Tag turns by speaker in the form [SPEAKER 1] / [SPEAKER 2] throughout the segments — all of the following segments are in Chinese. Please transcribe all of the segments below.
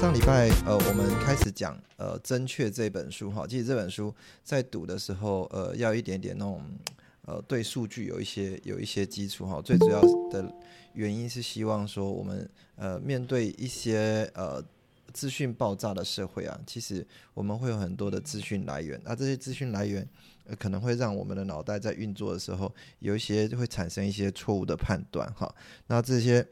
[SPEAKER 1] 上礼拜呃，我们开始讲呃《真确》这本书哈。其实这本书在读的时候，呃，要一点点那种呃对数据有一些有一些基础哈。最主要的原因是希望说，我们呃面对一些呃资讯爆炸的社会啊，其实我们会有很多的资讯来源，那这些资讯来源。可能会让我们的脑袋在运作的时候，有一些会产生一些错误的判断哈。那这些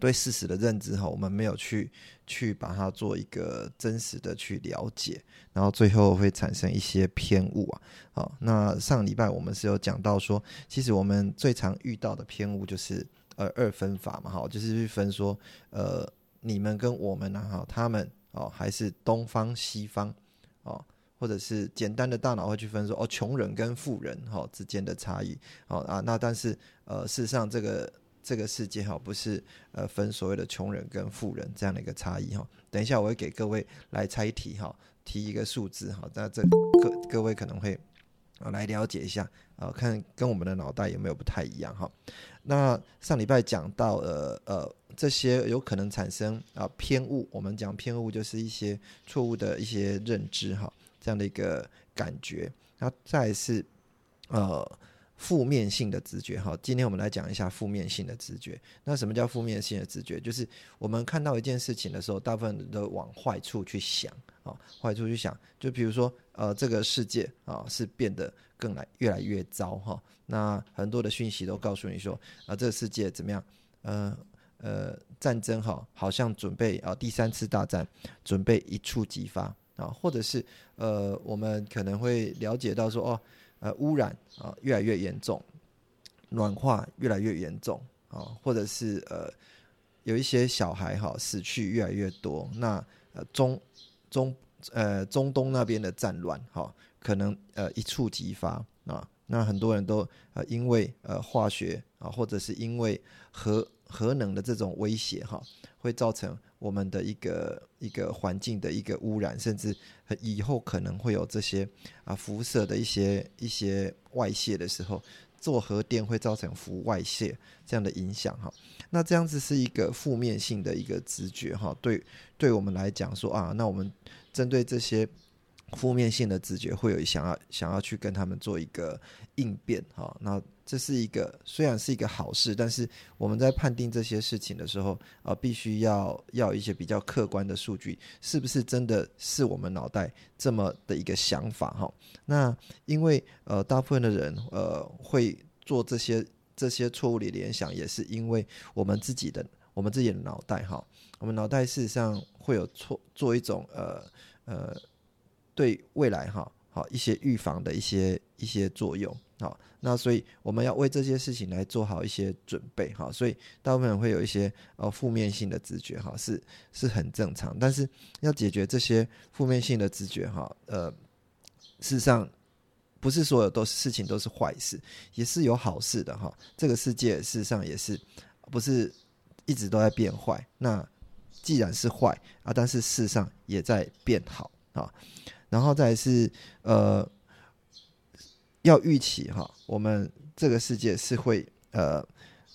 [SPEAKER 1] 对事实的认知哈，我们没有去去把它做一个真实的去了解，然后最后会产生一些偏误啊。好，那上礼拜我们是有讲到说，其实我们最常遇到的偏误就是呃二分法嘛，哈，就是去分说呃你们跟我们呢，哈，他们哦还是东方西方哦。或者是简单的大脑会去分说哦，穷人跟富人哈之间的差异，好啊，那但是呃，事实上这个这个世界哈不是呃分所谓的穷人跟富人这样的一个差异哈。等一下我会给各位来猜题哈，提一个数字哈，那这各各位可能会啊来了解一下啊，看跟我们的脑袋有没有不太一样哈。那上礼拜讲到呃呃这些有可能产生啊偏误，我们讲偏误就是一些错误的一些认知哈。这样的一个感觉，那再是呃负面性的直觉哈。今天我们来讲一下负面性的直觉。那什么叫负面性的直觉？就是我们看到一件事情的时候，大部分都往坏处去想啊，坏处去想。就比如说呃，这个世界啊是变得更来越来越糟哈。那很多的讯息都告诉你说啊，这个世界怎么样？呃呃，战争哈，好像准备啊第三次大战准备一触即发。啊，或者是呃，我们可能会了解到说，哦，呃，污染啊越来越严重，暖化越来越严重啊，或者是呃，有一些小孩哈死去越来越多，那呃中中呃中东那边的战乱哈，可能呃一触即发啊，那很多人都呃因为呃化学啊，或者是因为核核能的这种威胁哈，会造成。我们的一个一个环境的一个污染，甚至以后可能会有这些啊辐射的一些一些外泄的时候，做核电会造成辐外泄这样的影响哈。那这样子是一个负面性的一个直觉哈。对，对我们来讲说啊，那我们针对这些。负面性的直觉会有想要想要去跟他们做一个应变哈，那这是一个虽然是一个好事，但是我们在判定这些事情的时候啊，必须要要一些比较客观的数据，是不是真的是我们脑袋这么的一个想法哈？那因为呃，大部分的人呃会做这些这些错误的联想，也是因为我们自己的我们自己的脑袋哈，我们脑袋事实上会有错做一种呃呃。对未来哈好一些预防的一些一些作用好，那所以我们要为这些事情来做好一些准备哈，所以大部分人会有一些呃负面性的直觉哈，是是很正常，但是要解决这些负面性的直觉哈，呃，事实上不是所有都事情都是坏事，也是有好事的哈。这个世界事实上也是不是一直都在变坏，那既然是坏啊，但是事实上也在变好啊。然后再是呃，要预期哈，我们这个世界是会呃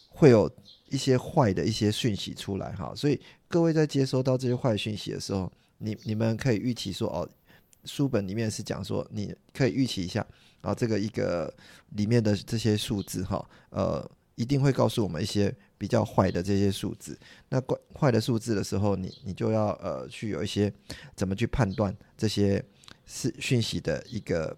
[SPEAKER 1] 会有一些坏的一些讯息出来哈，所以各位在接收到这些坏讯息的时候，你你们可以预期说哦，书本里面是讲说你可以预期一下啊，这个一个里面的这些数字哈，呃，一定会告诉我们一些比较坏的这些数字。那坏坏的数字的时候，你你就要呃去有一些怎么去判断这些。是讯息的一个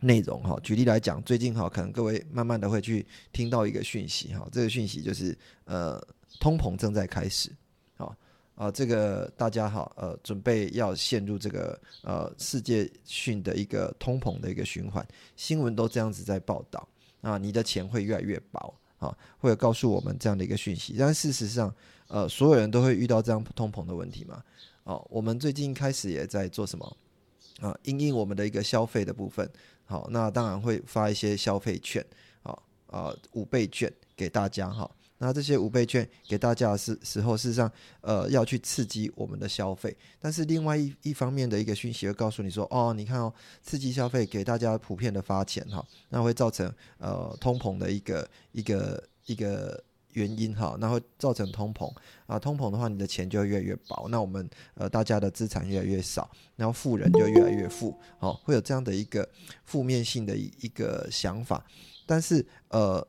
[SPEAKER 1] 内容哈。举例来讲，最近哈，可能各位慢慢的会去听到一个讯息哈。这个讯息就是呃，通膨正在开始，好啊，这个大家好呃，准备要陷入这个呃世界性的一个通膨的一个循环，新闻都这样子在报道啊，你的钱会越来越薄啊，会有告诉我们这样的一个讯息。但事实上，呃，所有人都会遇到这样通膨的问题嘛？哦，我们最近开始也在做什么啊？因应我们的一个消费的部分，好，那当然会发一些消费券，好啊，五倍券给大家哈。那这些五倍券给大家是时时候，事实上，呃，要去刺激我们的消费。但是另外一一方面的一个讯息会告诉你说，哦，你看哦，刺激消费给大家普遍的发钱哈，那会造成呃通膨的一个一个一个原因哈，那会造成通膨啊，通膨的话，你的钱就会越来越薄，那我们呃大家的资产越来越少，然后富人就越来越富，好，会有这样的一个负面性的一一个想法。但是呃。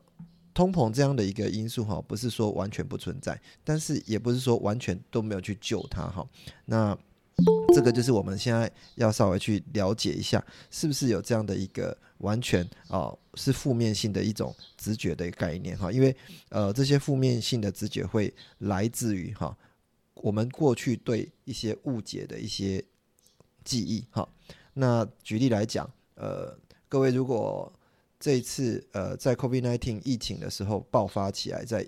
[SPEAKER 1] 通膨这样的一个因素哈，不是说完全不存在，但是也不是说完全都没有去救它哈。那这个就是我们现在要稍微去了解一下，是不是有这样的一个完全啊是负面性的一种直觉的概念哈？因为呃这些负面性的直觉会来自于哈我们过去对一些误解的一些记忆哈。那举例来讲，呃各位如果这一次，呃，在 COVID-19 疫情的时候爆发起来，在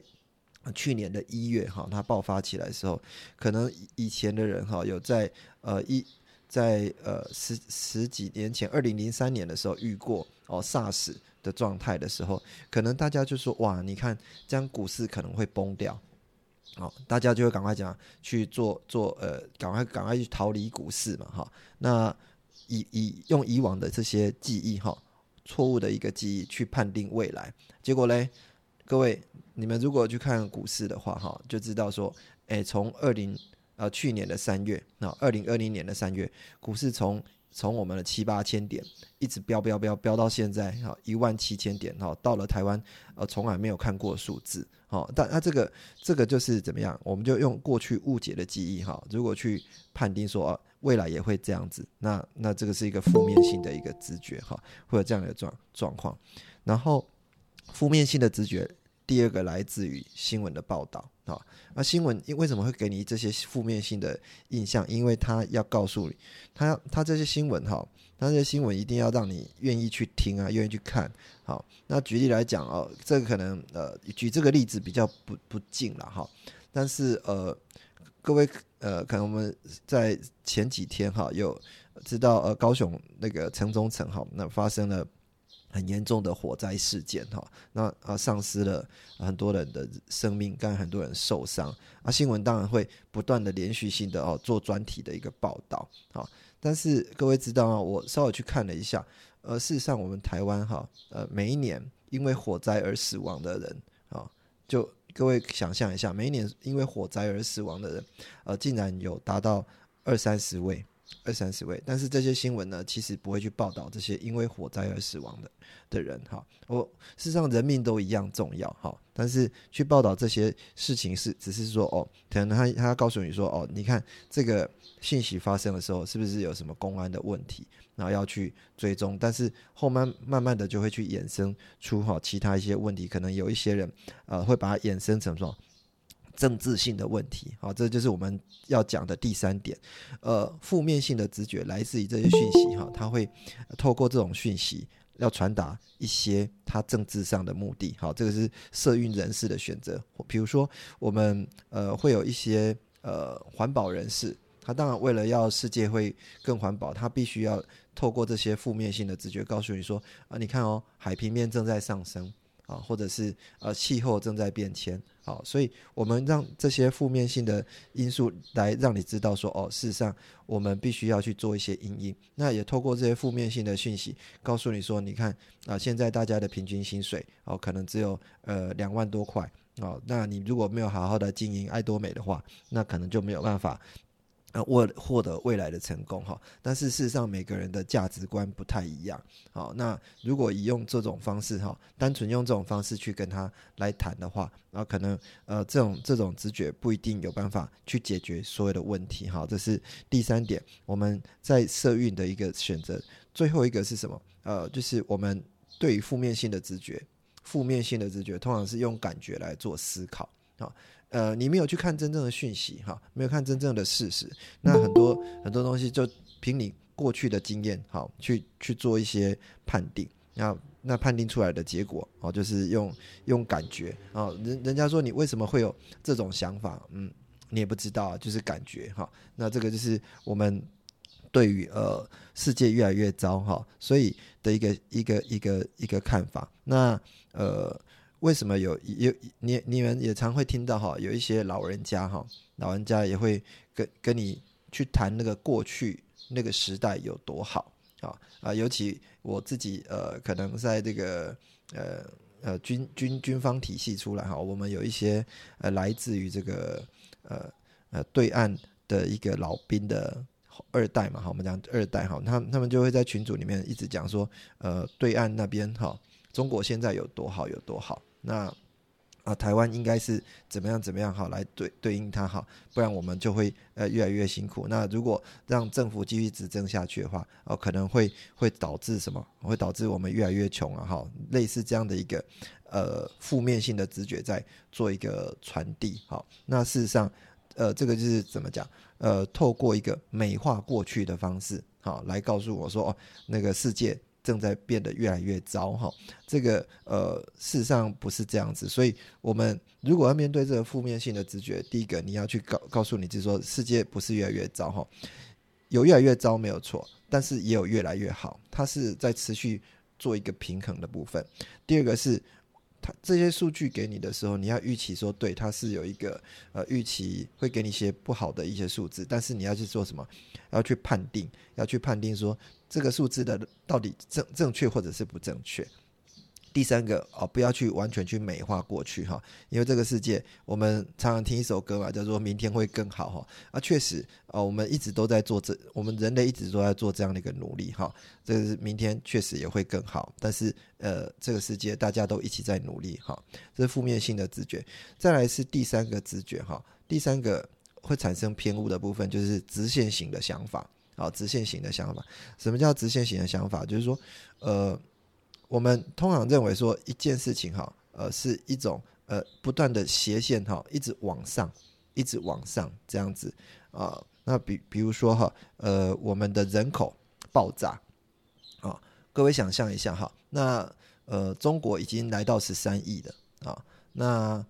[SPEAKER 1] 去年的一月哈，它爆发起来的时候，可能以前的人哈，有在呃一在呃十十几年前，二零零三年的时候遇过哦 SARS 的状态的时候，可能大家就说哇，你看这样股市可能会崩掉，哦，大家就会赶快讲去做做呃，赶快赶快去逃离股市嘛哈。那以以用以往的这些记忆哈。错误的一个记忆去判定未来，结果嘞，各位，你们如果去看股市的话，哈，就知道说，哎，从二零呃去年的三月，那二零二零年的三月，股市从从我们的七八千点一直飙飙飙飙到现在，哈，一万七千点，哈，到了台湾，呃，从来没有看过数字，哈，但那这个这个就是怎么样？我们就用过去误解的记忆，哈，如果去判定说啊。未来也会这样子，那那这个是一个负面性的一个直觉哈，会有这样的状状况。然后负面性的直觉，第二个来自于新闻的报道啊。那新闻因为什么会给你这些负面性的印象？因为他要告诉你，他他这些新闻哈，他这些新闻一定要让你愿意去听啊，愿意去看。好，那举例来讲哦，这个可能呃，举这个例子比较不不近了哈，但是呃。各位，呃，可能我们在前几天哈有知道，呃，高雄那个城中城哈，那发生了很严重的火灾事件哈，那啊丧失了很多人的生命，跟很多人受伤啊。新闻当然会不断的连续性的哦做专题的一个报道啊。但是各位知道啊，我稍微去看了一下，呃，事实上我们台湾哈，呃，每一年因为火灾而死亡的人啊，就。各位想象一下，每一年因为火灾而死亡的人，呃，竟然有达到二三十位，二三十位。但是这些新闻呢，其实不会去报道这些因为火灾而死亡的的人。哈，我事实上人命都一样重要。哈，但是去报道这些事情是只是说，哦，可能他他告诉你说，哦，你看这个信息发生的时候，是不是有什么公安的问题？然后要去追踪，但是后慢慢慢的就会去衍生出哈其他一些问题，可能有一些人呃会把它衍生成什么政治性的问题，好，这就是我们要讲的第三点，呃，负面性的直觉来自于这些讯息哈，他会透过这种讯息要传达一些他政治上的目的，好，这个是社运人士的选择，比如说我们呃会有一些呃环保人士。他当然为了要世界会更环保，他必须要透过这些负面性的直觉告诉你说啊，你看哦，海平面正在上升啊，或者是呃气候正在变迁，好，所以我们让这些负面性的因素来让你知道说哦，事实上我们必须要去做一些阴影。那也透过这些负面性的讯息告诉你说，你看啊，现在大家的平均薪水哦，可能只有呃两万多块哦，那你如果没有好好的经营爱多美的话，那可能就没有办法。呃，获获得未来的成功哈，但是事实上每个人的价值观不太一样。好，那如果以用这种方式哈，单纯用这种方式去跟他来谈的话，那可能呃这种这种直觉不一定有办法去解决所有的问题。哈，这是第三点，我们在社运的一个选择。最后一个是什么？呃，就是我们对于负面性的直觉，负面性的直觉通常是用感觉来做思考啊。呃，你没有去看真正的讯息哈，没有看真正的事实，那很多很多东西就凭你过去的经验好去去做一些判定，那那判定出来的结果哦，就是用用感觉啊，人人家说你为什么会有这种想法？嗯，你也不知道，就是感觉哈。那这个就是我们对于呃世界越来越糟哈，所以的一个一个一个一个看法。那呃，为什么有有你你们也常会听到哈，有一些老人家哈，老人家也会跟跟你去谈那个过去那个时代有多好。啊啊，尤其我自己呃，可能在这个呃呃军军军方体系出来哈，我们有一些呃来自于这个呃呃对岸的一个老兵的二代嘛，哈，我们讲二代哈，他他们就会在群组里面一直讲说，呃，对岸那边哈，中国现在有多好有多好，那。啊，台湾应该是怎么样怎么样好来对对应它好，不然我们就会呃越来越辛苦。那如果让政府继续执政下去的话，哦，可能会会导致什么？会导致我们越来越穷啊！哈，类似这样的一个呃负面性的直觉在做一个传递。好，那事实上，呃，这个就是怎么讲？呃，透过一个美化过去的方式，好，来告诉我说，哦，那个世界。正在变得越来越糟哈，这个呃，事实上不是这样子，所以我们如果要面对这个负面性的直觉，第一个你要去告告诉你，就是说世界不是越来越糟哈，有越来越糟没有错，但是也有越来越好，它是在持续做一个平衡的部分。第二个是。它这些数据给你的时候，你要预期说，对，它是有一个呃预期会给你一些不好的一些数字，但是你要去做什么？要去判定，要去判定说这个数字的到底正正确或者是不正确。第三个哦，不要去完全去美化过去哈，因为这个世界，我们常常听一首歌嘛，叫做“明天会更好”哈。啊，确实啊，我们一直都在做这，我们人类一直都在做这样的一个努力哈。这个是明天确实也会更好，但是呃，这个世界大家都一起在努力哈。这是负面性的直觉。再来是第三个直觉哈，第三个会产生偏误的部分就是直线型的想法。好，直线型的想法，什么叫直线型的想法？就是说，呃。我们通常认为说一件事情哈，呃，是一种呃不断的斜线哈，一直往上，一直往上这样子啊。那比比如说哈，呃，我们的人口爆炸啊，各位想象一下哈，那呃，中国已经来到十三亿的啊，那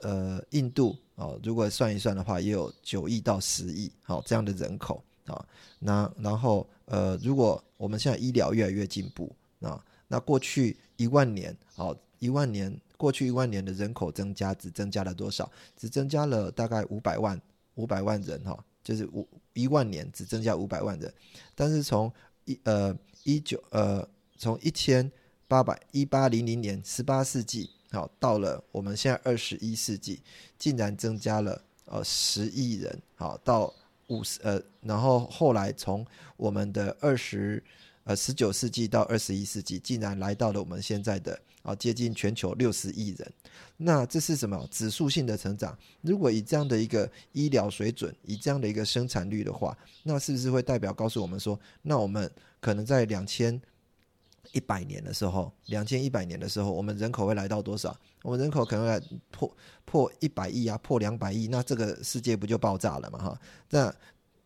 [SPEAKER 1] 呃，印度啊，如果算一算的话，也有九亿到十亿好这样的人口啊。那然后呃，如果我们现在医疗越来越进步啊。那过去一万年，好一万年，过去一万年的人口增加只增加了多少？只增加了大概五百万，五百万人哈，就是五一万年只增加五百万人。但是从一呃一九呃从一千八百一八零零年十八世纪，好到了我们现在二十一世纪，竟然增加了呃十亿人，好到五十呃，然后后来从我们的二十。呃，十九世纪到二十一世纪，竟然来到了我们现在的啊，接近全球六十亿人。那这是什么指数性的成长？如果以这样的一个医疗水准，以这样的一个生产率的话，那是不是会代表告诉我们说，那我们可能在两千一百年的时候，两千一百年的时候，我们人口会来到多少？我们人口可能来破破一百亿啊，破两百亿，那这个世界不就爆炸了嘛？哈，那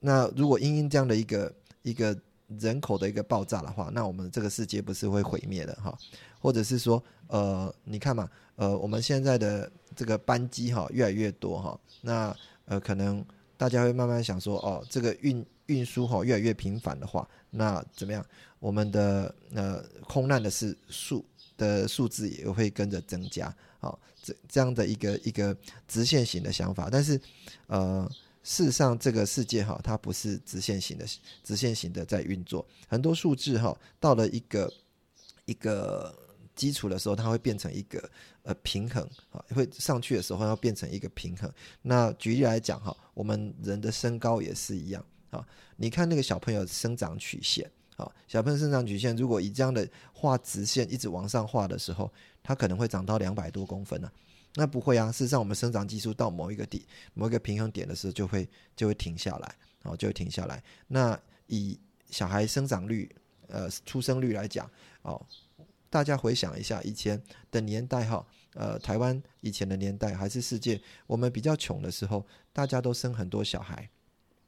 [SPEAKER 1] 那如果因因这样的一个一个。人口的一个爆炸的话，那我们这个世界不是会毁灭的哈？或者是说，呃，你看嘛，呃，我们现在的这个班机哈越来越多哈，那呃，可能大家会慢慢想说，哦，这个运运输哈越来越频繁的话，那怎么样？我们的呃空难的是数的数字也会跟着增加，好，这这样的一个一个直线型的想法，但是呃。事实上，这个世界哈，它不是直线型的，直线型的在运作。很多数字哈，到了一个一个基础的时候，它会变成一个呃平衡啊，会上去的时候要变成一个平衡。那举例来讲哈，我们人的身高也是一样啊。你看那个小朋友生长曲线啊，小朋友生长曲线如果以这样的画直线一直往上画的时候，它可能会长到两百多公分呢。那不会啊，事实上，我们生长激素到某一个底、某一个平衡点的时候，就会就会停下来，哦，就会停下来。那以小孩生长率、呃出生率来讲，哦，大家回想一下以前的年代哈，呃，台湾以前的年代还是世界，我们比较穷的时候，大家都生很多小孩，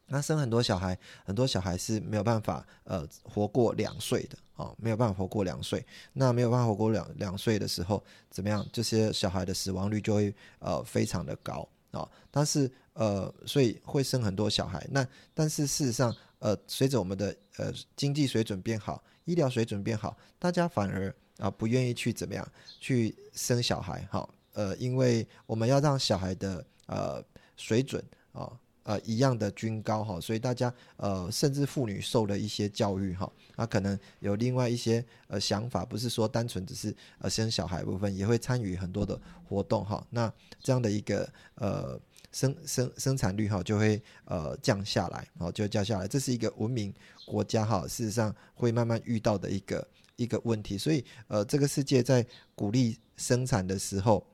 [SPEAKER 1] 那生很多小孩，很多小孩是没有办法呃活过两岁的哦，没有办法活过两岁。那没有办法活过两两岁的时候，怎么样？这些小孩的死亡率就会呃非常的高啊。但是呃，所以会生很多小孩。那但是事实上，呃，随着我们的呃经济水准变好，医疗水准变好，大家反而啊不愿意去怎么样去生小孩哈。呃，因为我们要让小孩的呃水准啊。呃，一样的均高哈，所以大家呃，甚至妇女受了一些教育哈，那可能有另外一些呃想法，不是说单纯只是呃生小孩部分，也会参与很多的活动哈。那这样的一个呃生生生产率哈，就会呃降下来，然后就降下来，这是一个文明国家哈，事实上会慢慢遇到的一个一个问题。所以呃，这个世界在鼓励生产的时候。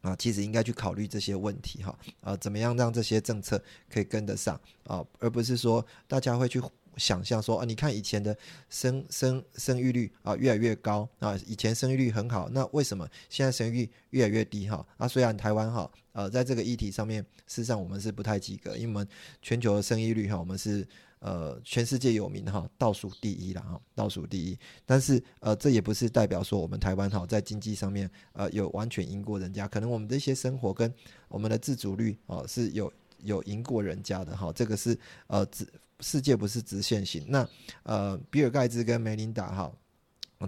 [SPEAKER 1] 啊，其实应该去考虑这些问题哈，啊，怎么样让这些政策可以跟得上啊，而不是说大家会去想象说啊，你看以前的生生生育率啊越来越高啊，以前生育率很好，那为什么现在生育率越来越低哈？啊，虽然台湾哈，呃，在这个议题上面，事实上我们是不太及格，因为我们全球的生育率哈，我们是。呃，全世界有名哈，倒数第一了哈，倒数第一。但是呃，这也不是代表说我们台湾哈在经济上面呃有完全赢过人家，可能我们的一些生活跟我们的自主率哦是有有赢过人家的哈。这个是呃直世界不是直线型。那呃，比尔盖茨跟梅琳达哈，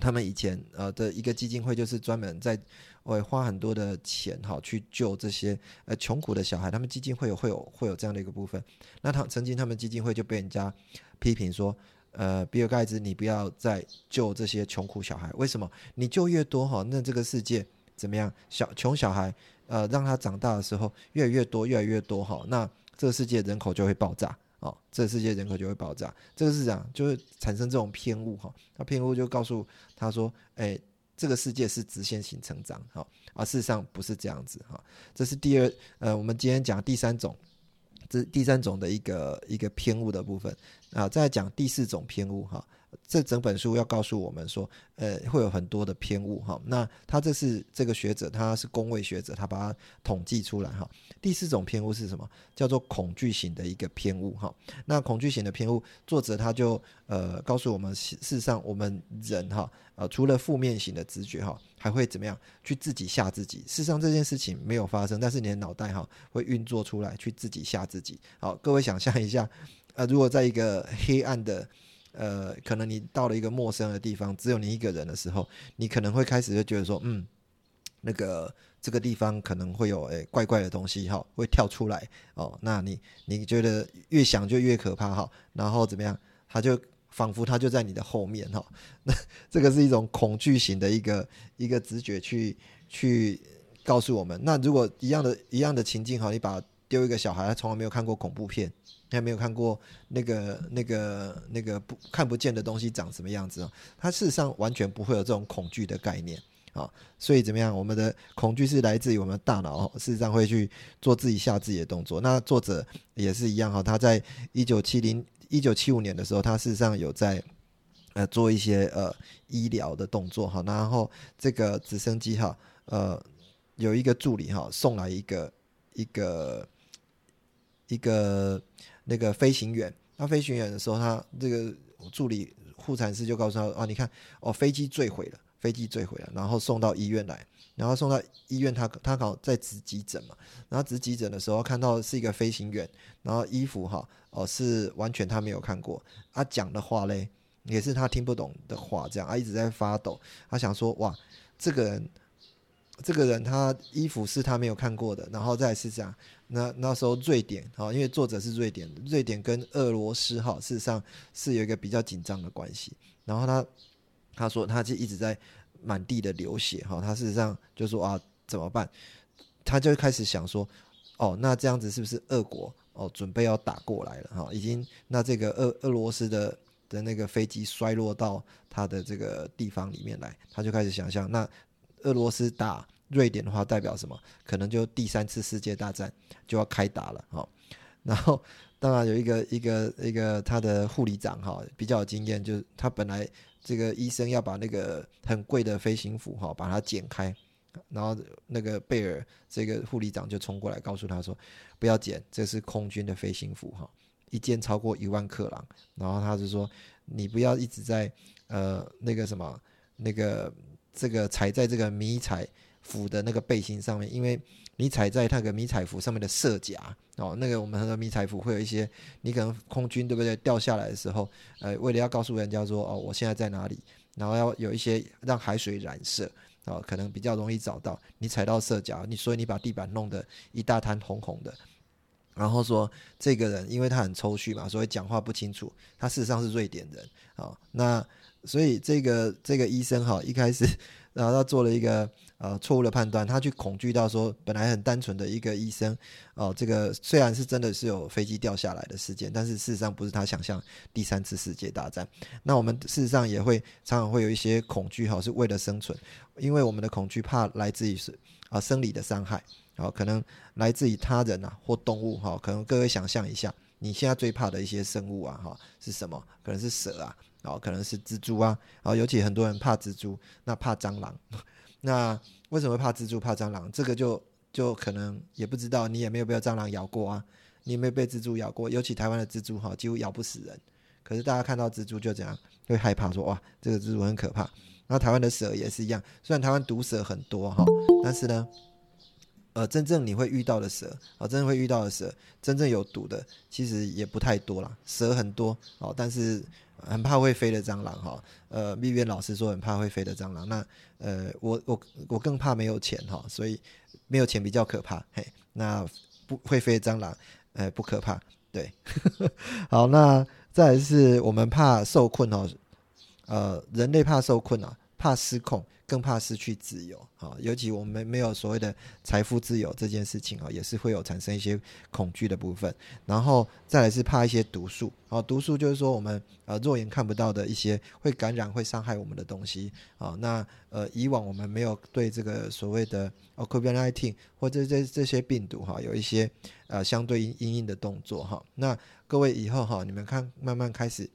[SPEAKER 1] 他们以前呃的一个基金会就是专门在。会花很多的钱哈去救这些呃穷苦的小孩，他们基金会有会有会有这样的一个部分。那他曾经他们基金会就被人家批评说，呃，比尔盖茨你不要再救这些穷苦小孩，为什么？你救越多哈，那这个世界怎么样？小穷小孩呃让他长大的时候越来越多越来越多哈，那这个世界人口就会爆炸哦，这个世界人口就会爆炸。这个是讲就是产生这种偏误哈，那偏误就告诉他说，哎。这个世界是直线型成长，哈，而事实上不是这样子，哈。这是第二，呃，我们今天讲第三种，这第三种的一个一个偏误的部分，啊，再讲第四种偏误，哈。这整本书要告诉我们说，呃，会有很多的偏误哈。那他这是这个学者，他是工位学者，他把它统计出来哈。第四种偏误是什么？叫做恐惧型的一个偏误哈。那恐惧型的偏误，作者他就呃告诉我们，事实上我们人哈，呃，除了负面型的直觉哈，还会怎么样去自己吓自己？事实上这件事情没有发生，但是你的脑袋哈会运作出来去自己吓自己。好，各位想象一下，呃，如果在一个黑暗的呃，可能你到了一个陌生的地方，只有你一个人的时候，你可能会开始就觉得说，嗯，那个这个地方可能会有诶怪怪的东西哈，会跳出来哦。那你你觉得越想就越可怕哈，然后怎么样？他就仿佛他就在你的后面哈。那这个是一种恐惧型的一个一个直觉去去告诉我们。那如果一样的一样的情境哈，你把丢一个小孩，他从来没有看过恐怖片。你还没有看过那个、那个、那个不看不见的东西长什么样子啊？他事实上完全不会有这种恐惧的概念啊。所以怎么样？我们的恐惧是来自于我们的大脑，事实上会去做自己吓自己的动作。那作者也是一样哈，他在一九七零、一九七五年的时候，他事实上有在呃做一些呃医疗的动作哈。然后这个直升机哈，呃有一个助理哈送来一个一个一个。那个飞行员，他飞行员的时候，他这个助理护产师就告诉他啊，你看哦，飞机坠毁了，飞机坠毁了，然后送到医院来，然后送到医院，他他刚好在值急诊嘛，然后值急诊的时候看到是一个飞行员，然后衣服哈哦是完全他没有看过，他讲的话嘞也是他听不懂的话，这样啊一直在发抖，他想说哇，这个人这个人他衣服是他没有看过的，然后再是这样。那那时候瑞典哈，因为作者是瑞典，瑞典跟俄罗斯哈，事实上是有一个比较紧张的关系。然后他他说他就一直在满地的流血哈，他事实上就说啊怎么办？他就开始想说哦，那这样子是不是俄国哦准备要打过来了哈？已经那这个俄俄罗斯的的那个飞机衰落到他的这个地方里面来，他就开始想象那俄罗斯打。瑞典的话代表什么？可能就第三次世界大战就要开打了哈。然后当然有一个一个一个他的护理长哈比较有经验，就是他本来这个医生要把那个很贵的飞行服哈把它剪开，然后那个贝尔这个护理长就冲过来告诉他说：不要剪，这是空军的飞行服哈。一件超过一万克朗，然后他就说你不要一直在呃那个什么那个这个踩在这个迷彩服的那个背心上面，因为你踩在那个迷彩服上面的色甲哦，那个我们很多迷彩服会有一些你可能空军对不对掉下来的时候，呃，为了要告诉人家说哦我现在在哪里，然后要有一些让海水染色。哦，可能比较容易找到你踩到色角，你所以你把地板弄得一大滩红红的，然后说这个人因为他很抽蓄嘛，所以讲话不清楚，他事实上是瑞典人啊。那所以这个这个医生哈，一开始然后他做了一个。呃，错误的判断，他去恐惧到说，本来很单纯的一个医生，哦，这个虽然是真的是有飞机掉下来的事件，但是事实上不是他想象第三次世界大战。那我们事实上也会常常会有一些恐惧，哈，是为了生存，因为我们的恐惧怕来自于是啊生理的伤害，啊，可能来自于他人啊或动物，哈，可能各位想象一下，你现在最怕的一些生物啊，哈，是什么？可能是蛇啊，然后可能是蜘蛛啊，然后尤其很多人怕蜘蛛，那怕蟑螂。那为什么怕蜘蛛、怕蟑螂？这个就就可能也不知道，你也没有被蟑螂咬过啊，你有没有被蜘蛛咬过？尤其台湾的蜘蛛哈，几乎咬不死人。可是大家看到蜘蛛就这样会害怕，说哇，这个蜘蛛很可怕。那台湾的蛇也是一样，虽然台湾毒蛇很多哈，但是呢，呃，真正你会遇到的蛇啊，真正会遇到的蛇，真正有毒的其实也不太多啦。蛇很多哦，但是。很怕会飞的蟑螂哈，呃，蜜月老师说很怕会飞的蟑螂，那呃，我我我更怕没有钱哈，所以没有钱比较可怕，嘿，那不会飞的蟑螂，呃，不可怕，对，好，那再是我们怕受困哦，呃，人类怕受困啊，怕失控。更怕失去自由啊，尤其我们没有所谓的财富自由这件事情啊，也是会有产生一些恐惧的部分。然后再来是怕一些毒素啊，毒素就是说我们呃肉眼看不到的一些会感染、会伤害我们的东西啊。那呃以往我们没有对这个所谓的 COVID-19 或者这这些病毒哈有一些呃相对应应的动作哈。那各位以后哈，你们看慢慢开始。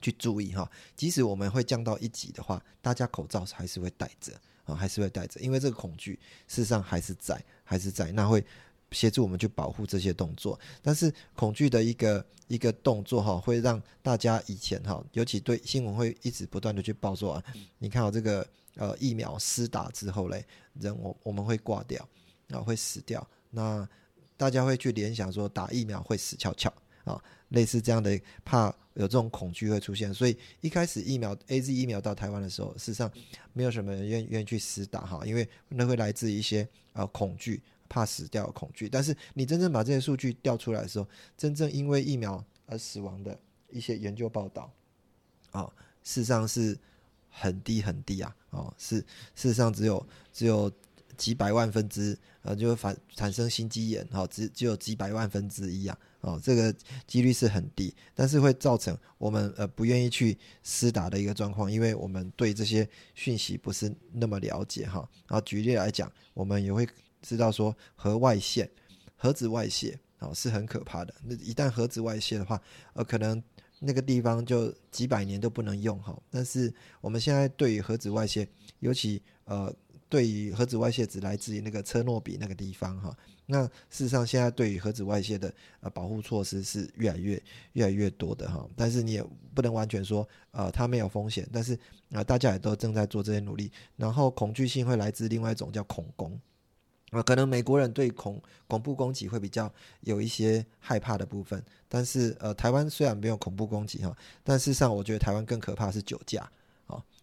[SPEAKER 1] 去注意哈，即使我们会降到一级的话，大家口罩还是会戴着啊，还是会戴着，因为这个恐惧事实上还是在，还是在，那会协助我们去保护这些动作。但是恐惧的一个一个动作哈，会让大家以前哈，尤其对新闻会一直不断的去报说啊，你看到这个呃疫苗施打之后嘞，人我我们会挂掉然啊，会死掉，那大家会去联想说打疫苗会死翘翘啊。类似这样的怕有这种恐惧会出现，所以一开始疫苗 A Z 疫苗到台湾的时候，事实上没有什么人愿愿意去施打哈，因为那会来自一些呃恐惧，怕死掉的恐惧。但是你真正把这些数据调出来的时候，真正因为疫苗而死亡的一些研究报道，啊，事实上是很低很低啊，哦，是事实上只有只有几百万分之呃就反产生心肌炎，哈，只只有几百万分之一啊。哦，这个几率是很低，但是会造成我们呃不愿意去施打的一个状况，因为我们对这些讯息不是那么了解哈。然后举例来讲，我们也会知道说核外泄、核子外泄哦是很可怕的。那一旦核子外泄的话，呃，可能那个地方就几百年都不能用哈。但是我们现在对于核子外泄，尤其呃对于核子外泄只来自于那个车诺比那个地方哈。那事实上，现在对于核子外泄的呃保护措施是越来越越来越多的哈，但是你也不能完全说呃它没有风险，但是啊大家也都正在做这些努力。然后恐惧性会来自另外一种叫恐攻。啊，可能美国人对恐恐怖攻击会比较有一些害怕的部分，但是呃台湾虽然没有恐怖攻击哈，但事实上我觉得台湾更可怕是酒驾。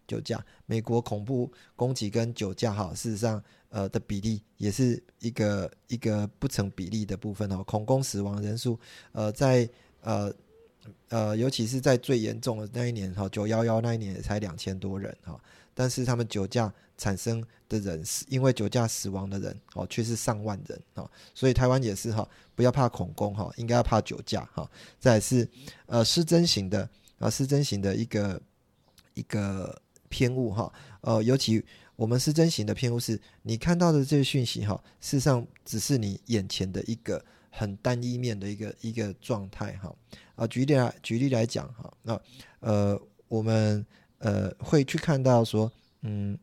[SPEAKER 1] 酒驾，美国恐怖攻击跟酒驾哈事实上。呃的比例也是一个一个不成比例的部分哦，恐攻死亡人数，呃，在呃呃，尤其是在最严重的那一年哈，九幺幺那一年也才两千多人哈，但是他们酒驾产生的人死，因为酒驾死亡的人哦，却是上万人哦，所以台湾也是哈，不要怕恐攻哈，应该要怕酒驾哈。再是呃失真型的啊失真型的一个一个偏误哈，呃，尤其。我们失真型的偏误，是你看到的这个讯息哈，事实上只是你眼前的一个很单一面的一个一个状态哈。啊，举例来举例来讲哈，那呃，我们呃会去看到说，嗯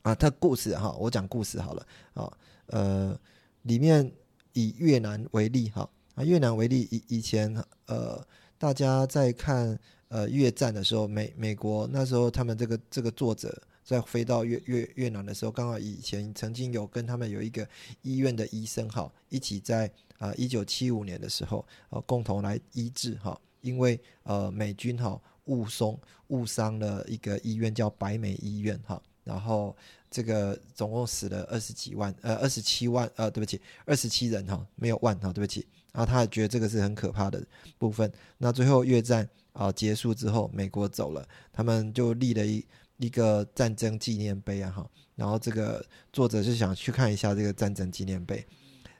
[SPEAKER 1] 啊，它故事哈，我讲故事好了啊，呃，里面以越南为例哈，啊，越南为例，以以前呃，大家在看呃越战的时候，美美国那时候他们这个这个作者在飞到越越越南的时候，刚好以前曾经有跟他们有一个医院的医生哈，一起在啊一九七五年的时候呃共同来医治哈，因为呃美军哈误送误伤了一个医院叫白美医院哈，然后。这个总共死了二十几万，呃，二十七万，呃，对不起，二十七人哈，没有万哈，对不起。然后他也觉得这个是很可怕的部分。那最后越战啊结束之后，美国走了，他们就立了一一个战争纪念碑啊哈。然后这个作者是想去看一下这个战争纪念碑，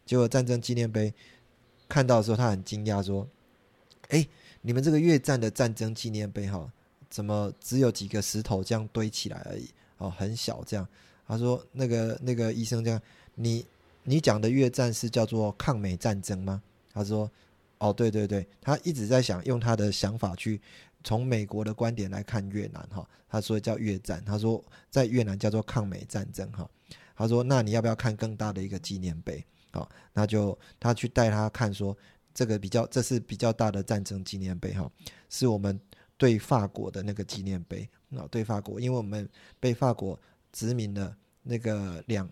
[SPEAKER 1] 结果战争纪念碑看到的时候，他很惊讶说：“哎，你们这个越战的战争纪念碑哈，怎么只有几个石头这样堆起来而已？哦，很小这样。”他说：“那个那个医生这样，你你讲的越战是叫做抗美战争吗？”他说：“哦，对对对，他一直在想用他的想法去从美国的观点来看越南哈。他说叫越战，他说在越南叫做抗美战争哈。他说那你要不要看更大的一个纪念碑？好，那就他去带他看说这个比较这是比较大的战争纪念碑哈，是我们对法国的那个纪念碑啊，对法国，因为我们被法国。”殖民的那个两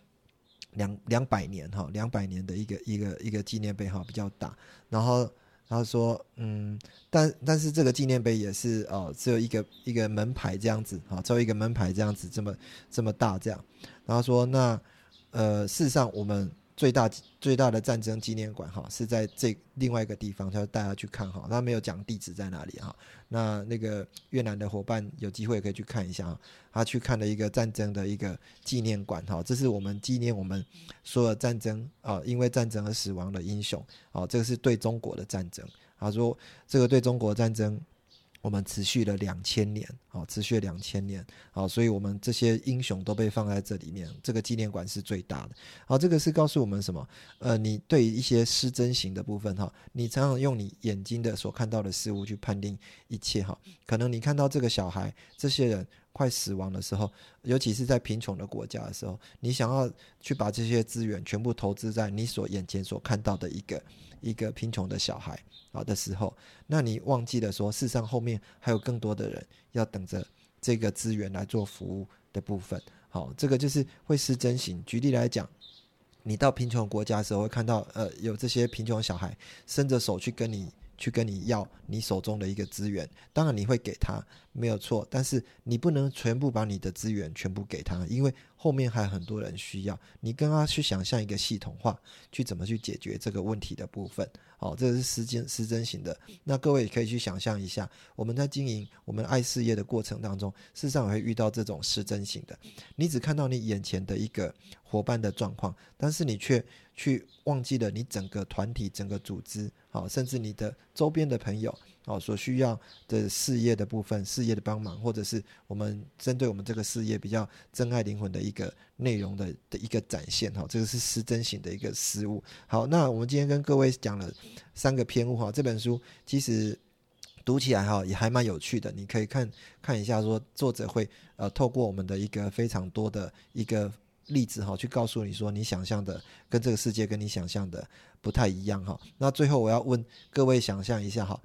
[SPEAKER 1] 两两百年哈，两百年的一个一个一个纪念碑哈比较大，然后他说嗯，但但是这个纪念碑也是哦，只有一个一个门牌这样子哈，只有一个门牌这样子这么这么大这样，然后说那呃事实上我们。最大最大的战争纪念馆哈是在这另外一个地方，他带他去看哈，他没有讲地址在哪里哈。那那个越南的伙伴有机会可以去看一下哈，他去看了一个战争的一个纪念馆哈，这是我们纪念我们所有战争啊，因为战争而死亡的英雄啊，这个是对中国的战争。他说这个对中国战争。我们持续了两千年，好，持续两千年，好，所以我们这些英雄都被放在这里面，这个纪念馆是最大的。好，这个是告诉我们什么？呃，你对一些失真型的部分，哈，你常常用你眼睛的所看到的事物去判定一切，哈，可能你看到这个小孩，这些人快死亡的时候，尤其是在贫穷的国家的时候，你想要去把这些资源全部投资在你所眼前所看到的一个一个贫穷的小孩。好的时候，那你忘记了说，事实上后面还有更多的人要等着这个资源来做服务的部分。好，这个就是会失真行。举例来讲，你到贫穷国家的时候，会看到呃有这些贫穷小孩伸着手去跟你。去跟你要你手中的一个资源，当然你会给他没有错，但是你不能全部把你的资源全部给他，因为后面还有很多人需要。你跟他去想象一个系统化，去怎么去解决这个问题的部分。哦，这个是失真失真型的。那各位也可以去想象一下，我们在经营我们爱事业的过程当中，事实上也会遇到这种失真型的。你只看到你眼前的一个伙伴的状况，但是你却去忘记了你整个团体、整个组织。好，甚至你的周边的朋友，哦，所需要的事业的部分，事业的帮忙，或者是我们针对我们这个事业比较真爱灵魂的一个内容的的一个展现，哈，这个是失真型的一个失误。好，那我们今天跟各位讲了三个篇目，哈，这本书其实读起来哈也还蛮有趣的，你可以看看一下，说作者会呃透过我们的一个非常多的一个。例子哈，去告诉你说，你想象的跟这个世界跟你想象的不太一样哈。那最后我要问各位想象一下哈，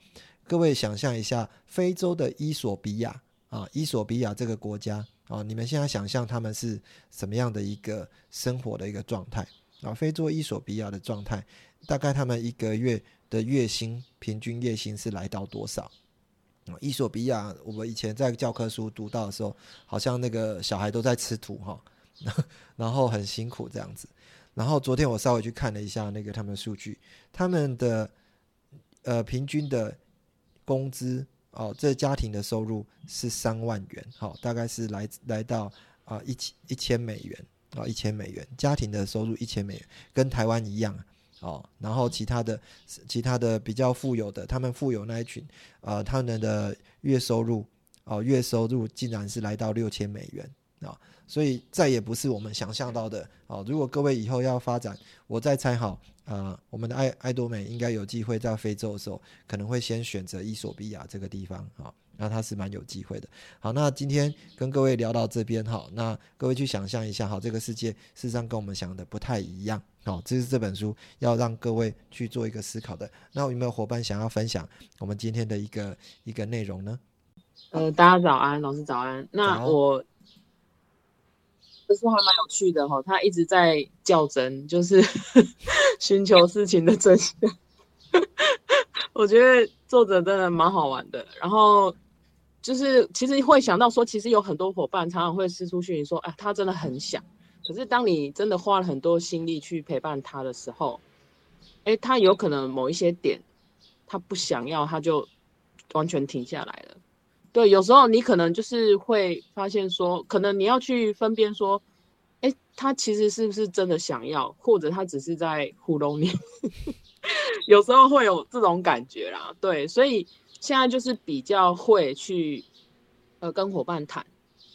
[SPEAKER 1] 各位想象一下非洲的伊索比亚啊，伊索比亚这个国家啊，你们现在想象他们是什么样的一个生活的一个状态啊？非洲伊索比亚的状态，大概他们一个月的月薪平均月薪是来到多少？伊索比亚我们以前在教科书读到的时候，好像那个小孩都在吃土哈。然后很辛苦这样子，然后昨天我稍微去看了一下那个他们的数据，他们的呃平均的工资哦，这家庭的收入是三万元，好，大概是来来到啊一千一千美元啊一千美元，家庭的收入一千美元，跟台湾一样哦。然后其他的其他的比较富有的，他们富有那一群啊，他们的月收入哦月收入竟然是来到六千美元啊。所以再也不是我们想象到的哦。如果各位以后要发展，我再猜好，呃，我们的爱爱多美应该有机会在非洲的时候，可能会先选择伊索比亚这个地方啊。那它是蛮有机会的。好，那今天跟各位聊到这边哈，那各位去想象一下哈，这个世界事实上跟我们想的不太一样。好，这是这本书要让各位去做一个思考的。那有没有伙伴想要分享我们今天的一个一个内容呢？
[SPEAKER 2] 呃，大家早安，老师早安。那我这书还蛮有趣的哈，他一直在较真，就是 寻求事情的真相。我觉得作者真的蛮好玩的。然后就是其实会想到说，其实有很多伙伴常常会私出讯息说，哎，他真的很想。可是，当你真的花了很多心力去陪伴他的时候，哎，他有可能某一些点，他不想要，他就完全停下来了。对，有时候你可能就是会发现说，可能你要去分辨说，哎，他其实是不是真的想要，或者他只是在糊弄你。有时候会有这种感觉啦。对，所以现在就是比较会去呃跟伙伴谈。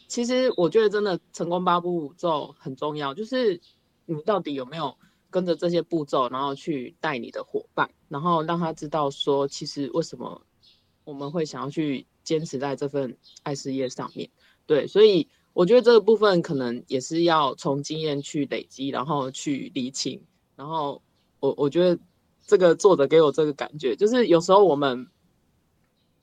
[SPEAKER 2] 其实我觉得真的成功八步骤很重要，就是你到底有没有跟着这些步骤，然后去带你的伙伴，然后让他知道说，其实为什么我们会想要去坚持在这份爱事业上面。对，所以我觉得这个部分可能也是要从经验去累积，然后去理清。然后我我觉得这个作者给我这个感觉，就是有时候我们。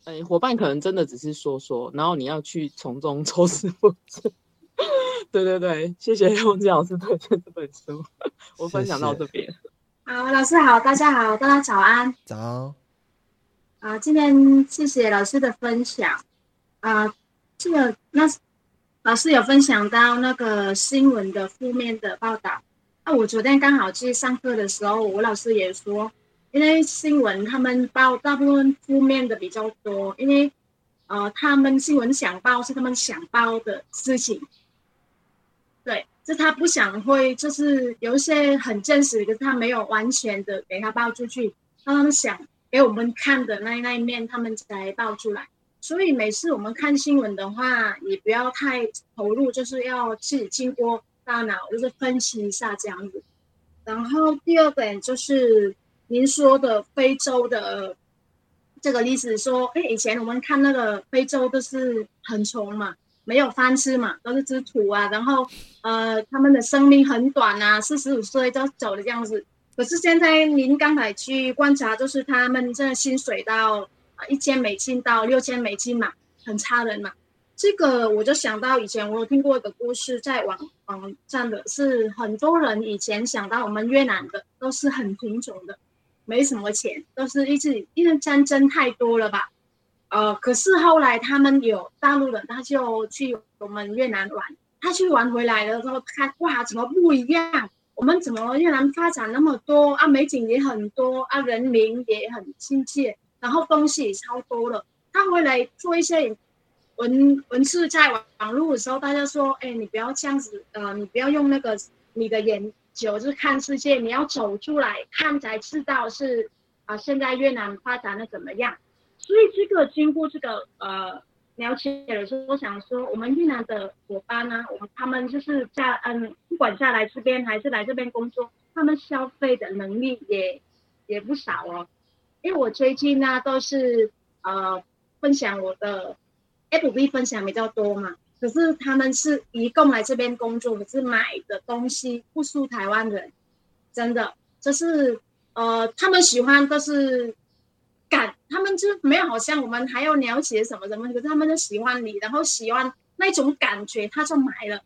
[SPEAKER 2] 哎，伙伴可能真的只是说说，然后你要去从中抽丝剥茧。对对对，谢谢洪吉老师推荐这本书，我分享到这边。
[SPEAKER 3] 好，老师好，大家好，大家早安。
[SPEAKER 1] 早。
[SPEAKER 3] 啊，今天谢谢老师的分享。啊，这个那老师有分享到那个新闻的负面的报道。那我昨天刚好去上课的时候，我老师也说。因为新闻他们报大部分负面的比较多，因为呃，他们新闻想报是他们想报的事情，对，就他不想会就是有一些很真实，可是他没有完全的给他报出去，他们想给我们看的那那一面，他们才报出来。所以每次我们看新闻的话，也不要太投入，就是要自己经过大脑，就是分析一下这样子。然后第二点就是。您说的非洲的这个例子，说，哎，以前我们看那个非洲都是很穷嘛，没有饭吃嘛，都是吃土啊，然后，呃，他们的生命很短啊，四十五岁就走了这样子。可是现在您刚才去观察，就是他们这薪水到一千美金到六千美金嘛，很差人嘛。这个我就想到以前我有听过一个故事，在网网站的是很多人以前想到我们越南的都是很贫穷的。没什么钱，都是一直因为战争太多了吧，呃，可是后来他们有大陆人，他就去我们越南玩，他去玩回来了之后他，哇，怎么不一样？我们怎么越南发展那么多啊？美景也很多啊，人民也很亲切，然后东西也超多了。他回来做一些文文字在网网络的时候，大家说，哎，你不要这样子，呃，你不要用那个你的眼球。就看世界，你要走出来看才知道是啊，现在越南发展的怎么样？所以这个经过这个呃了解的时候，我想说，我们越南的伙伴呢，我们他们就是在嗯，不管下来这边还是来这边工作，他们消费的能力也也不少哦。因为我最近呢都是呃分享我的 FB 分享比较多嘛。可是他们是一共来这边工作，可是买的东西不输台湾人，真的就是呃，他们喜欢都是感，他们就没有好像我们还要了解什么什么，可是他们就喜欢你，然后喜欢那种感觉，他就买了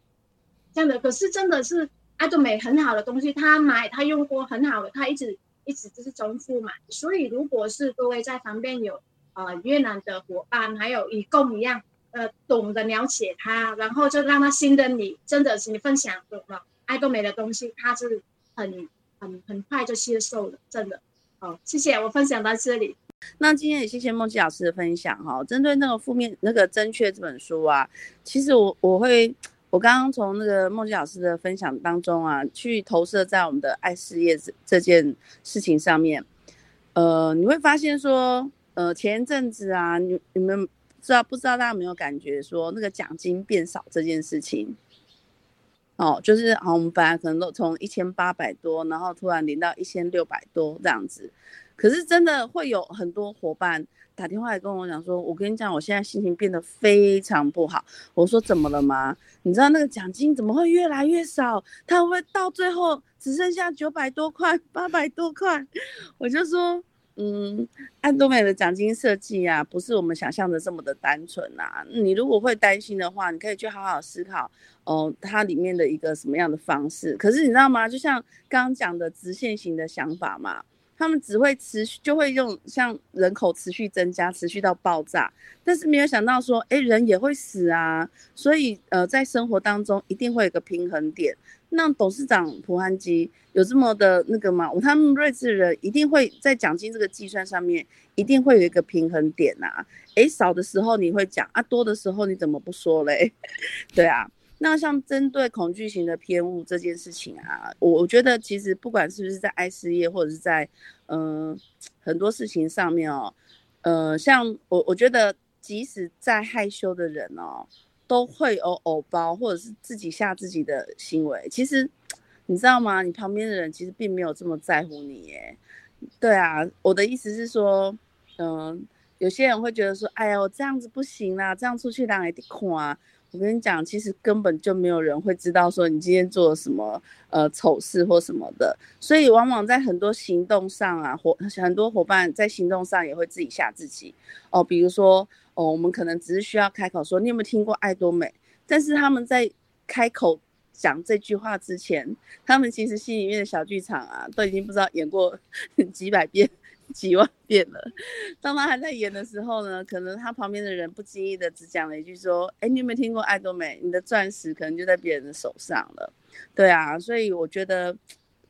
[SPEAKER 3] 这样的。可是真的是爱多美很好的东西，他买他用过很好的，他一直一直就是重复嘛。所以如果是各位在旁边有呃越南的伙伴，还有义工一样。呃，懂得了解他，然后就让他信任你，真的是你分享懂了爱多美的东西，他是很很很快就接受了，真的。好，谢谢我分享到这里。
[SPEAKER 4] 那今天也谢谢梦琪老师的分享哈。针对那个负面那个正确这本书啊，其实我我会我刚刚从那个梦琪老师的分享当中啊，去投射在我们的爱事业这这件事情上面。呃，你会发现说，呃，前一阵子啊，你你们。知道不知道大家有没有感觉说那个奖金变少这件事情？哦，就是啊，我们本来可能都从一千八百多，然后突然领到一千六百多这样子。可是真的会有很多伙伴打电话来跟我讲说，我跟你讲，我现在心情变得非常不好。我说怎么了吗？你知道那个奖金怎么会越来越少？它会到最后只剩下九百多块、八百多块？我就说。嗯，安多美的奖金设计啊，不是我们想象的这么的单纯啊。你如果会担心的话，你可以去好好思考，哦，它里面的一个什么样的方式。可是你知道吗？就像刚刚讲的直线型的想法嘛，他们只会持续，就会用像人口持续增加，持续到爆炸，但是没有想到说，哎，人也会死啊。所以，呃，在生活当中一定会有个平衡点。那董事长蒲汉基有这么的那个吗？他们睿智人一定会在奖金这个计算上面，一定会有一个平衡点呐。诶，少的时候你会讲啊，多的时候你怎么不说嘞？对啊，那像针对恐惧型的偏误这件事情啊，我我觉得其实不管是不是在爱事业或者是在嗯很多事情上面哦，呃，像我我觉得即使再害羞的人哦。都会有偶包，或者是自己吓自己的行为。其实，你知道吗？你旁边的人其实并没有这么在乎你耶。对啊，我的意思是说，嗯，有些人会觉得说，哎呀，我这样子不行啦，这样出去让人看啊。我跟你讲，其实根本就没有人会知道说你今天做了什么呃丑事或什么的。所以，往往在很多行动上啊，伙很多伙伴在行动上也会自己吓自己哦，比如说。哦，我们可能只是需要开口说，你有没有听过爱多美？但是他们在开口讲这句话之前，他们其实心里面的小剧场啊，都已经不知道演过 几百遍、几万遍了。当他还在演的时候呢，可能他旁边的人不经意的只讲了一句说：“哎，你有没有听过爱多美？你的钻石可能就在别人的手上了。”对啊，所以我觉得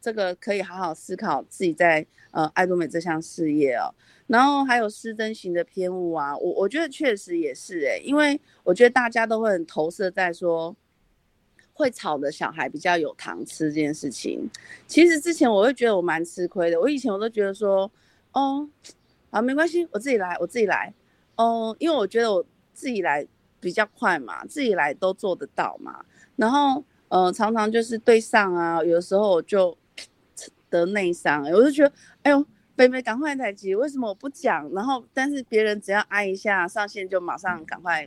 [SPEAKER 4] 这个可以好好思考自己在呃爱多美这项事业哦。然后还有失真型的偏误啊，我我觉得确实也是诶，因为我觉得大家都会很投射在说，会吵的小孩比较有糖吃这件事情。其实之前我会觉得我蛮吃亏的，我以前我都觉得说，哦，啊没关系，我自己来，我自己来，哦，因为我觉得我自己来比较快嘛，自己来都做得到嘛。然后呃，常常就是对上啊，有时候我就得内伤，我就觉得，哎呦。北北赶快台机，为什么我不讲？然后，但是别人只要按一下上线，就马上赶快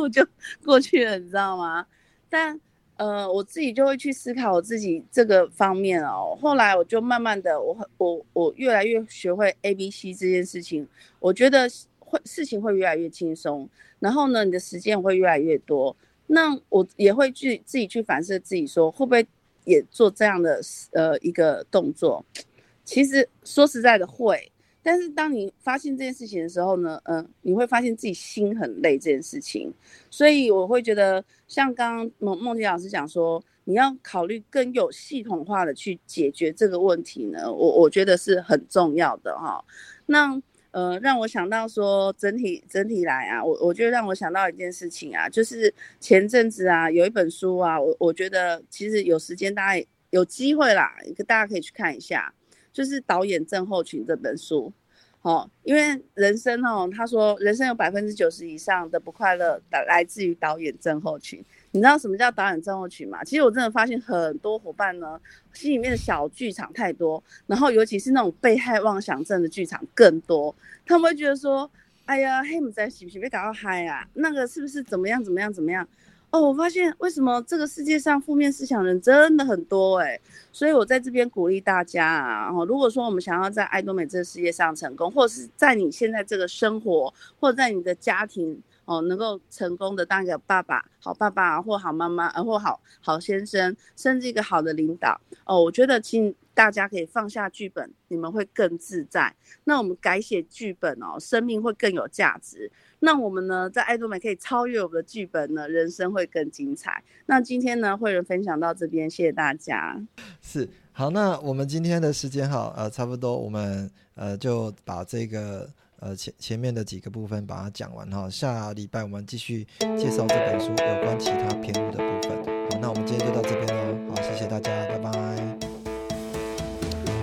[SPEAKER 4] 呜就过去了，你知道吗？但呃，我自己就会去思考我自己这个方面哦。后来我就慢慢的，我我我越来越学会 A B C 这件事情，我觉得会事情会越来越轻松。然后呢，你的时间会越来越多。那我也会去自己去反思自己，说会不会也做这样的呃一个动作。其实说实在的会，但是当你发现这件事情的时候呢，嗯，你会发现自己心很累这件事情，所以我会觉得像刚刚梦梦洁老师讲说，你要考虑更有系统化的去解决这个问题呢，我我觉得是很重要的哈。那呃，让我想到说整体整体来啊，我我觉得让我想到一件事情啊，就是前阵子啊有一本书啊，我我觉得其实有时间大家有机会啦，大家可以去看一下。就是导演症候群这本书，哦，因为人生哦，他说人生有百分之九十以上的不快乐来来自于导演症候群。你知道什么叫导演症候群吗？其实我真的发现很多伙伴呢，心里面的小剧场太多，然后尤其是那种被害妄想症的剧场更多。他们会觉得说，哎呀，黑姆在喜不喜被搞到嗨啊？那个是不是怎么样怎么样怎么样？哦，我发现为什么这个世界上负面思想人真的很多哎，所以我在这边鼓励大家啊，如果说我们想要在爱多美这个世界上成功，或者是在你现在这个生活，或者在你的家庭哦，能够成功的当一个爸爸、好爸爸或好妈妈，或好好先生，甚至一个好的领导哦，我觉得请大家可以放下剧本，你们会更自在。那我们改写剧本哦，生命会更有价值。那我们呢，在爱多美可以超越我们的剧本呢，人生会更精彩。那今天呢，会人分享到这边，谢谢大家。
[SPEAKER 1] 是好，那我们今天的时间哈，呃，差不多，我们呃就把这个呃前前面的几个部分把它讲完哈。下礼拜我们继续介绍这本书有关其他篇目的部分。好，那我们今天就到这边喽。好，谢谢大家，拜拜。